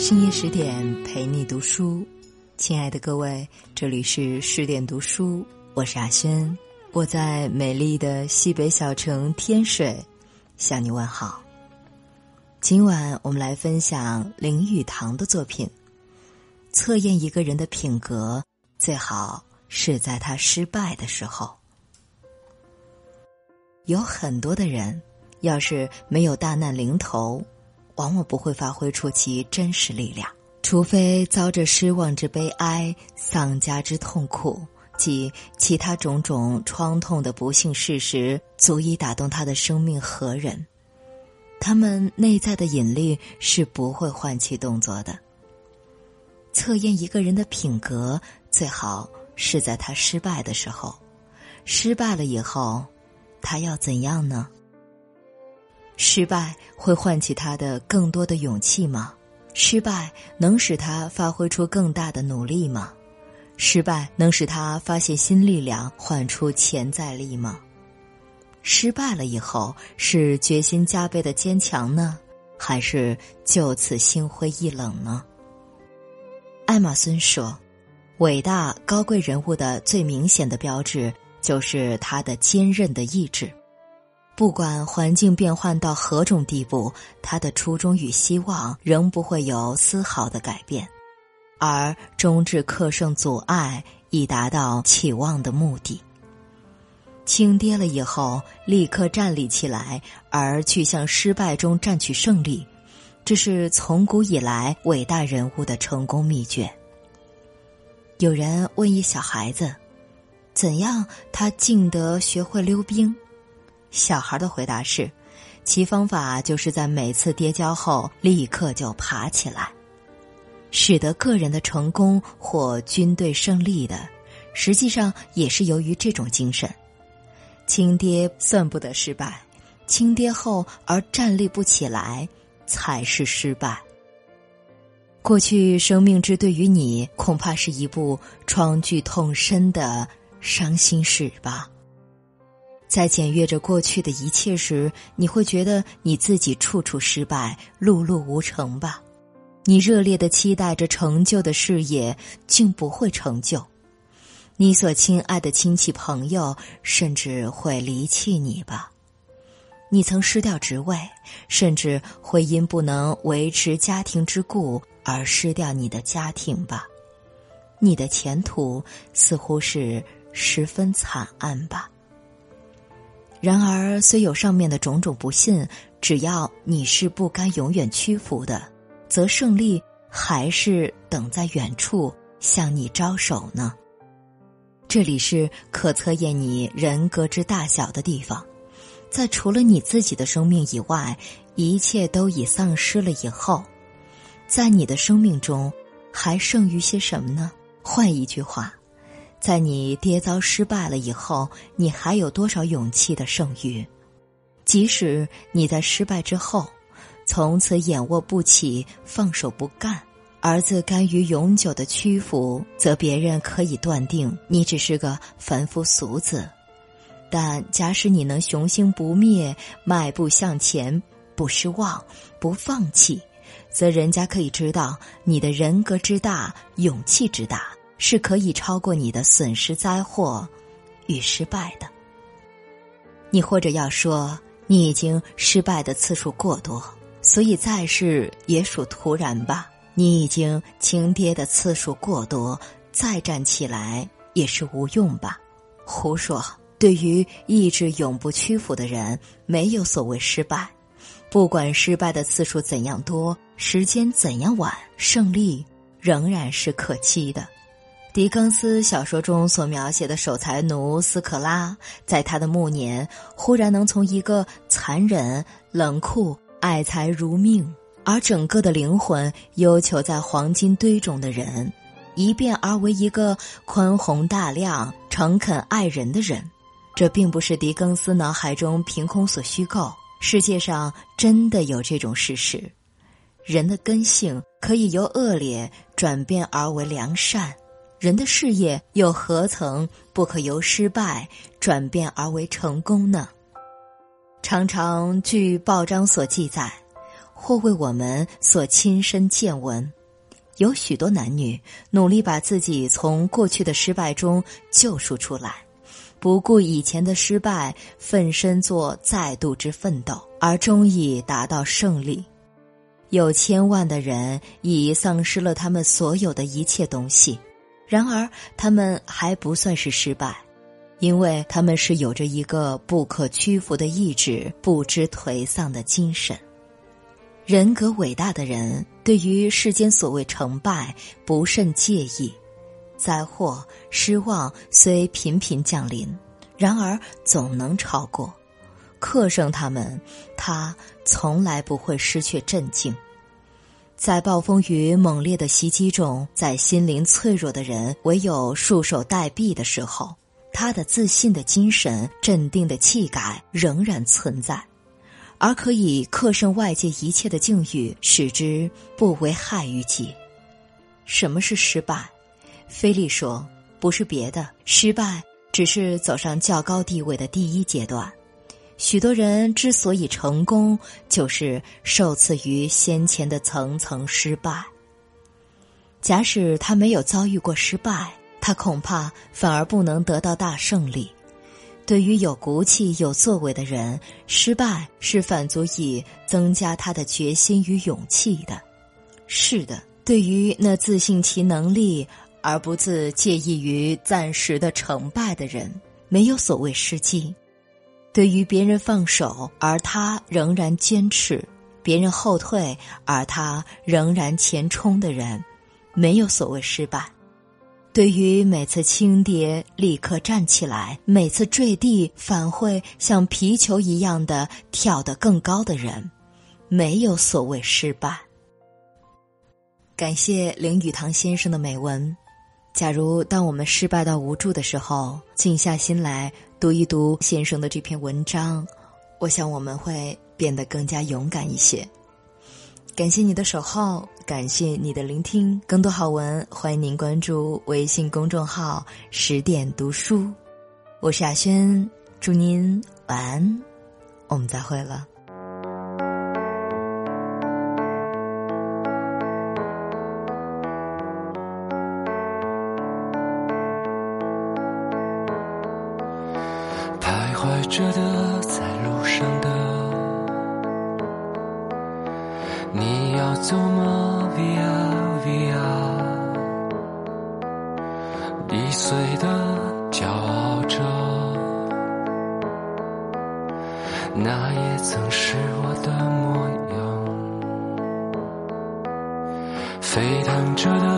深夜十点陪你读书，亲爱的各位，这里是十点读书，我是阿轩，我在美丽的西北小城天水向你问好。今晚我们来分享林语堂的作品。测验一个人的品格，最好是在他失败的时候。有很多的人，要是没有大难临头，往往不会发挥出其真实力量，除非遭着失望之悲哀、丧家之痛苦及其他种种创痛的不幸事实，足以打动他的生命和人。他们内在的引力是不会唤起动作的。测验一个人的品格，最好是在他失败的时候。失败了以后，他要怎样呢？失败会唤起他的更多的勇气吗？失败能使他发挥出更大的努力吗？失败能使他发现新力量，唤出潜在力吗？失败了以后，是决心加倍的坚强呢，还是就此心灰意冷呢？艾玛森说：“伟大高贵人物的最明显的标志，就是他的坚韧的意志。不管环境变换到何种地步，他的初衷与希望仍不会有丝毫的改变，而终至克胜阻碍，以达到期望的目的。轻跌了以后，立刻站立起来，而去向失败中占取胜利。”这是从古以来伟大人物的成功秘诀。有人问一小孩子：“怎样他竟得学会溜冰？”小孩的回答是：“其方法就是在每次跌跤后立刻就爬起来。”使得个人的成功或军队胜利的，实际上也是由于这种精神。轻跌算不得失败，轻跌后而站立不起来。才是失败。过去生命之对于你，恐怕是一部创剧痛深的伤心史吧。在检阅着过去的一切时，你会觉得你自己处处失败，碌碌无成吧？你热烈的期待着成就的事业，竟不会成就。你所亲爱的亲戚朋友，甚至会离弃你吧？你曾失掉职位，甚至会因不能维持家庭之故而失掉你的家庭吧？你的前途似乎是十分惨暗吧？然而，虽有上面的种种不幸，只要你是不甘永远屈服的，则胜利还是等在远处向你招手呢。这里是可测验你人格之大小的地方。在除了你自己的生命以外，一切都已丧失了以后，在你的生命中还剩余些什么呢？换一句话，在你跌遭失败了以后，你还有多少勇气的剩余？即使你在失败之后，从此眼卧不起、放手不干，儿子甘于永久的屈服，则别人可以断定你只是个凡夫俗子。但假使你能雄心不灭，迈步向前，不失望，不放弃，则人家可以知道你的人格之大，勇气之大，是可以超过你的损失、灾祸与失败的。你或者要说，你已经失败的次数过多，所以再试也属突然吧。你已经轻跌的次数过多，再站起来也是无用吧。胡说。对于意志永不屈服的人，没有所谓失败。不管失败的次数怎样多，时间怎样晚，胜利仍然是可期的。狄更斯小说中所描写的守财奴斯可拉，在他的暮年，忽然能从一个残忍、冷酷、爱财如命，而整个的灵魂忧求在黄金堆中的人，一变而为一个宽宏大量、诚恳爱人的人。这并不是狄更斯脑海中凭空所虚构，世界上真的有这种事实。人的根性可以由恶劣转变而为良善，人的事业又何曾不可由失败转变而为成功呢？常常据报章所记载，或为我们所亲身见闻。有许多男女努力把自己从过去的失败中救赎出来，不顾以前的失败，奋身做再度之奋斗，而终以达到胜利。有千万的人已丧失了他们所有的一切东西，然而他们还不算是失败，因为他们是有着一个不可屈服的意志，不知颓丧的精神。人格伟大的人，对于世间所谓成败不甚介意，灾祸失望虽频频降临，然而总能超过，克胜他们，他从来不会失去镇静。在暴风雨猛烈的袭击中，在心灵脆弱的人唯有束手待毙的时候，他的自信的精神、镇定的气概仍然存在。而可以克胜外界一切的境遇，使之不为害于己。什么是失败？菲利说：“不是别的，失败只是走上较高地位的第一阶段。许多人之所以成功，就是受赐于先前的层层失败。假使他没有遭遇过失败，他恐怕反而不能得到大胜利。”对于有骨气、有作为的人，失败是反足以增加他的决心与勇气的。是的，对于那自信其能力而不自介意于暂时的成败的人，没有所谓失机；对于别人放手而他仍然坚持，别人后退而他仍然前冲的人，没有所谓失败。对于每次轻跌立刻站起来，每次坠地反会像皮球一样的跳得更高的人，没有所谓失败。感谢林语堂先生的美文。假如当我们失败到无助的时候，静下心来读一读先生的这篇文章，我想我们会变得更加勇敢一些。感谢你的守候，感谢你的聆听。更多好文，欢迎您关注微信公众号“十点读书”。我是亚轩，祝您晚安，我们再会了。着的，在路上的。你要走吗？Via Via，易碎的骄傲着，那也曾是我的模样。沸腾着的，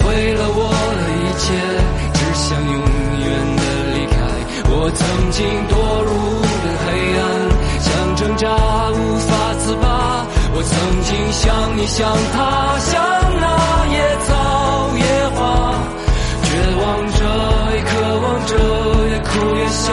毁了我的一切，只想永远的离开。我曾经堕入的黑暗，想挣扎无法自拔。我曾经像你，像他，像那野草野花，绝望着，也渴望着，也哭也笑，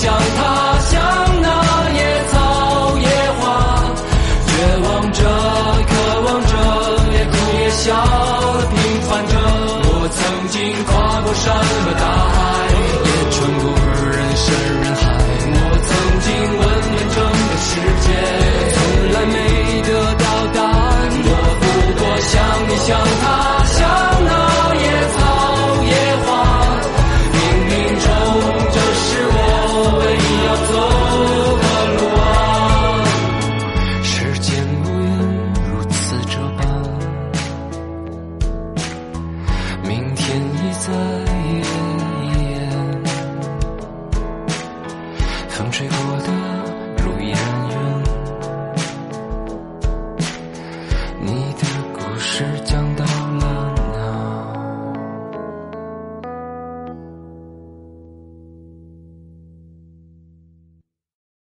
想他在